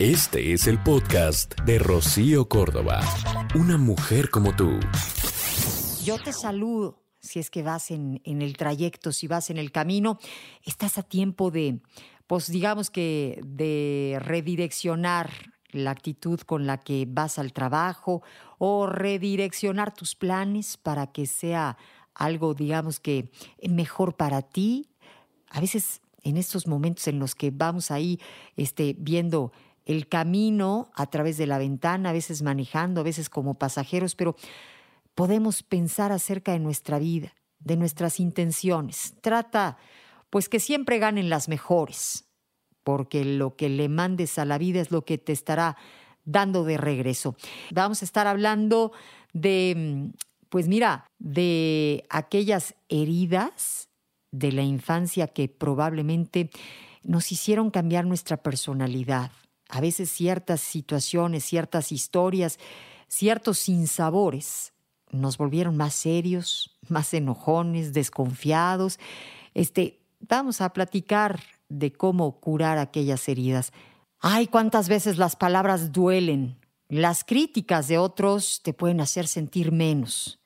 Este es el podcast de Rocío Córdoba. Una mujer como tú. Yo te saludo. Si es que vas en, en el trayecto, si vas en el camino, estás a tiempo de, pues digamos que de redireccionar la actitud con la que vas al trabajo o redireccionar tus planes para que sea algo, digamos que mejor para ti. A veces en estos momentos en los que vamos ahí este, viendo el camino a través de la ventana, a veces manejando, a veces como pasajeros, pero podemos pensar acerca de nuestra vida, de nuestras intenciones. Trata, pues, que siempre ganen las mejores, porque lo que le mandes a la vida es lo que te estará dando de regreso. Vamos a estar hablando de, pues mira, de aquellas heridas de la infancia que probablemente nos hicieron cambiar nuestra personalidad. A veces ciertas situaciones, ciertas historias, ciertos sinsabores nos volvieron más serios, más enojones, desconfiados. Este, vamos a platicar de cómo curar aquellas heridas. Ay, cuántas veces las palabras duelen. Las críticas de otros te pueden hacer sentir menos.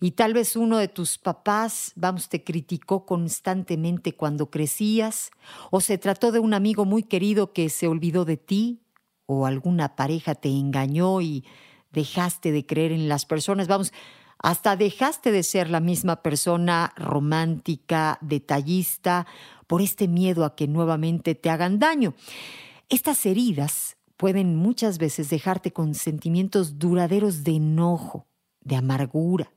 Y tal vez uno de tus papás, vamos, te criticó constantemente cuando crecías, o se trató de un amigo muy querido que se olvidó de ti, o alguna pareja te engañó y dejaste de creer en las personas, vamos, hasta dejaste de ser la misma persona romántica, detallista, por este miedo a que nuevamente te hagan daño. Estas heridas pueden muchas veces dejarte con sentimientos duraderos de enojo, de amargura.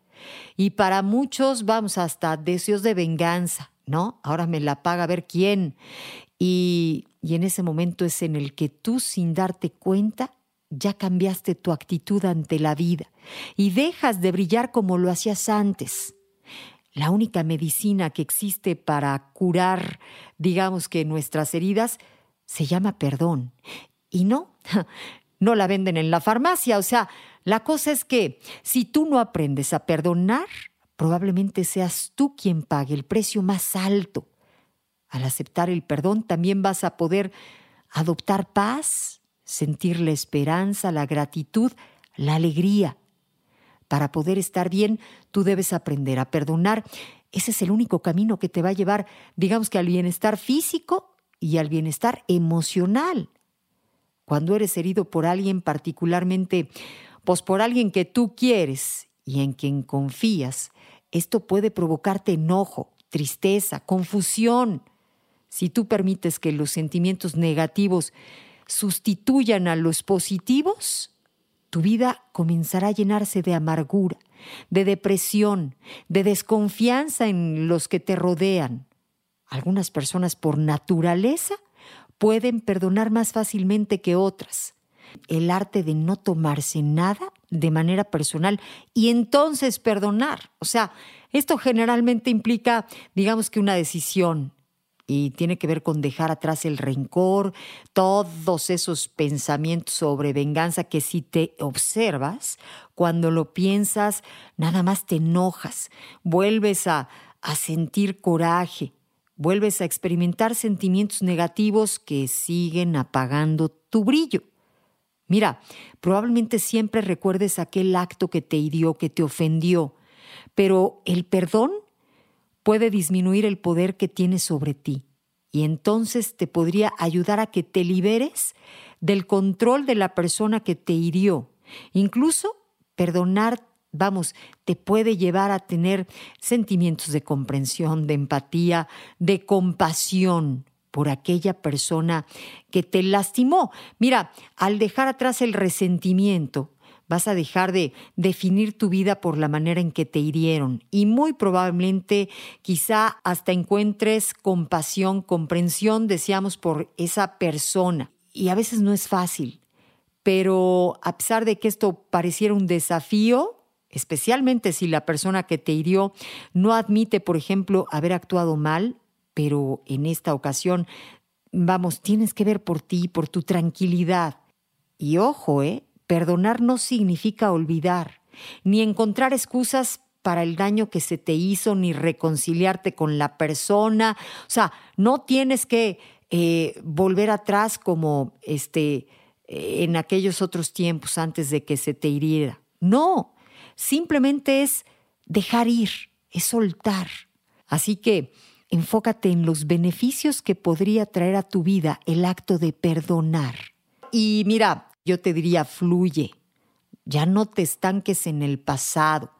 Y para muchos vamos hasta deseos de venganza, ¿no? Ahora me la paga a ver quién. Y, y en ese momento es en el que tú sin darte cuenta ya cambiaste tu actitud ante la vida y dejas de brillar como lo hacías antes. La única medicina que existe para curar, digamos que nuestras heridas, se llama perdón. Y no, no la venden en la farmacia. O sea, la cosa es que si tú no aprendes a perdonar, probablemente seas tú quien pague el precio más alto. Al aceptar el perdón también vas a poder adoptar paz, sentir la esperanza, la gratitud, la alegría. Para poder estar bien, tú debes aprender a perdonar. Ese es el único camino que te va a llevar, digamos que al bienestar físico y al bienestar emocional. Cuando eres herido por alguien particularmente, pues por alguien que tú quieres y en quien confías, esto puede provocarte enojo, tristeza, confusión. Si tú permites que los sentimientos negativos sustituyan a los positivos, tu vida comenzará a llenarse de amargura, de depresión, de desconfianza en los que te rodean. Algunas personas por naturaleza pueden perdonar más fácilmente que otras. El arte de no tomarse nada de manera personal y entonces perdonar. O sea, esto generalmente implica, digamos que una decisión, y tiene que ver con dejar atrás el rencor, todos esos pensamientos sobre venganza que si te observas, cuando lo piensas, nada más te enojas, vuelves a, a sentir coraje, vuelves a experimentar sentimientos negativos que siguen apagando tu brillo. Mira, probablemente siempre recuerdes aquel acto que te hirió, que te ofendió, pero el perdón puede disminuir el poder que tienes sobre ti y entonces te podría ayudar a que te liberes del control de la persona que te hirió. Incluso perdonar, vamos, te puede llevar a tener sentimientos de comprensión, de empatía, de compasión por aquella persona que te lastimó. Mira, al dejar atrás el resentimiento, vas a dejar de definir tu vida por la manera en que te hirieron y muy probablemente quizá hasta encuentres compasión, comprensión, deseamos, por esa persona. Y a veces no es fácil, pero a pesar de que esto pareciera un desafío, especialmente si la persona que te hirió no admite, por ejemplo, haber actuado mal, pero en esta ocasión, vamos, tienes que ver por ti, por tu tranquilidad. Y ojo, ¿eh? Perdonar no significa olvidar, ni encontrar excusas para el daño que se te hizo, ni reconciliarte con la persona. O sea, no tienes que eh, volver atrás como este, en aquellos otros tiempos antes de que se te hiriera. No, simplemente es dejar ir, es soltar. Así que enfócate en los beneficios que podría traer a tu vida el acto de perdonar. Y mira, yo te diría, fluye, ya no te estanques en el pasado.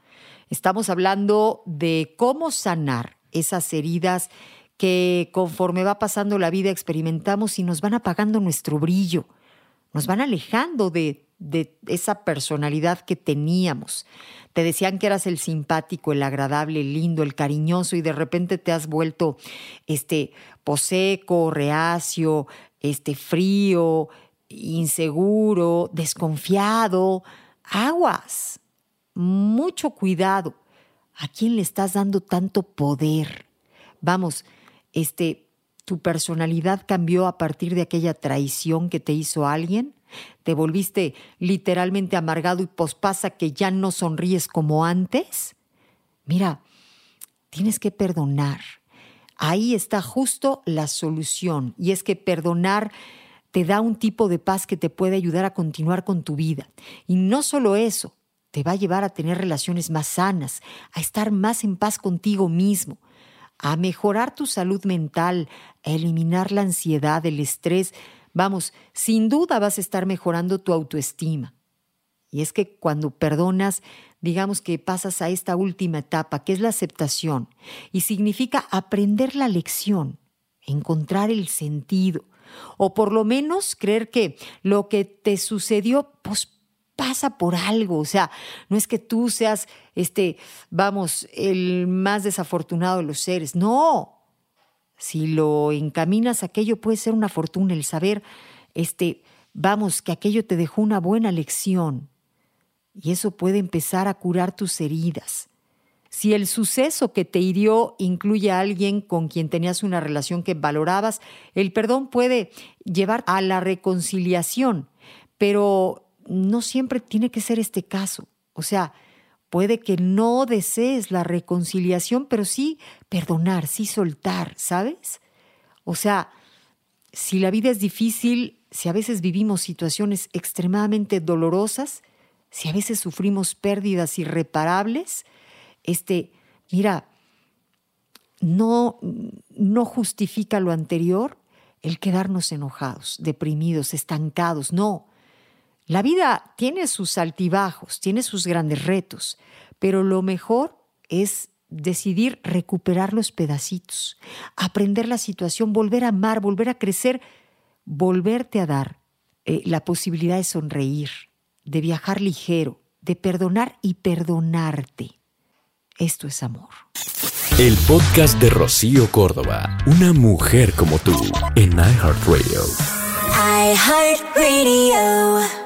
Estamos hablando de cómo sanar esas heridas que conforme va pasando la vida experimentamos y nos van apagando nuestro brillo, nos van alejando de, de esa personalidad que teníamos. Te decían que eras el simpático, el agradable, el lindo, el cariñoso y de repente te has vuelto este poseco, reacio, este frío, inseguro, desconfiado. Aguas. Mucho cuidado. ¿A quién le estás dando tanto poder? Vamos, este tu personalidad cambió a partir de aquella traición que te hizo alguien? ¿Te volviste literalmente amargado y pospasa que ya no sonríes como antes? Mira, tienes que perdonar. Ahí está justo la solución. Y es que perdonar te da un tipo de paz que te puede ayudar a continuar con tu vida. Y no solo eso, te va a llevar a tener relaciones más sanas, a estar más en paz contigo mismo, a mejorar tu salud mental, a eliminar la ansiedad, el estrés. Vamos, sin duda vas a estar mejorando tu autoestima. Y es que cuando perdonas, digamos que pasas a esta última etapa, que es la aceptación, y significa aprender la lección, encontrar el sentido, o por lo menos creer que lo que te sucedió, pues pasa por algo, o sea, no es que tú seas, este, vamos, el más desafortunado de los seres, no. Si lo encaminas, aquello puede ser una fortuna, el saber, este, vamos, que aquello te dejó una buena lección y eso puede empezar a curar tus heridas. Si el suceso que te hirió incluye a alguien con quien tenías una relación que valorabas, el perdón puede llevar a la reconciliación, pero no siempre tiene que ser este caso. O sea, puede que no desees la reconciliación, pero sí perdonar, sí soltar, ¿sabes? O sea, si la vida es difícil, si a veces vivimos situaciones extremadamente dolorosas, si a veces sufrimos pérdidas irreparables, este, mira, no, no justifica lo anterior el quedarnos enojados, deprimidos, estancados, no. La vida tiene sus altibajos, tiene sus grandes retos, pero lo mejor es decidir recuperar los pedacitos, aprender la situación, volver a amar, volver a crecer, volverte a dar eh, la posibilidad de sonreír, de viajar ligero, de perdonar y perdonarte. Esto es amor. El podcast de Rocío Córdoba, una mujer como tú, en iHeartRadio. iHeartRadio.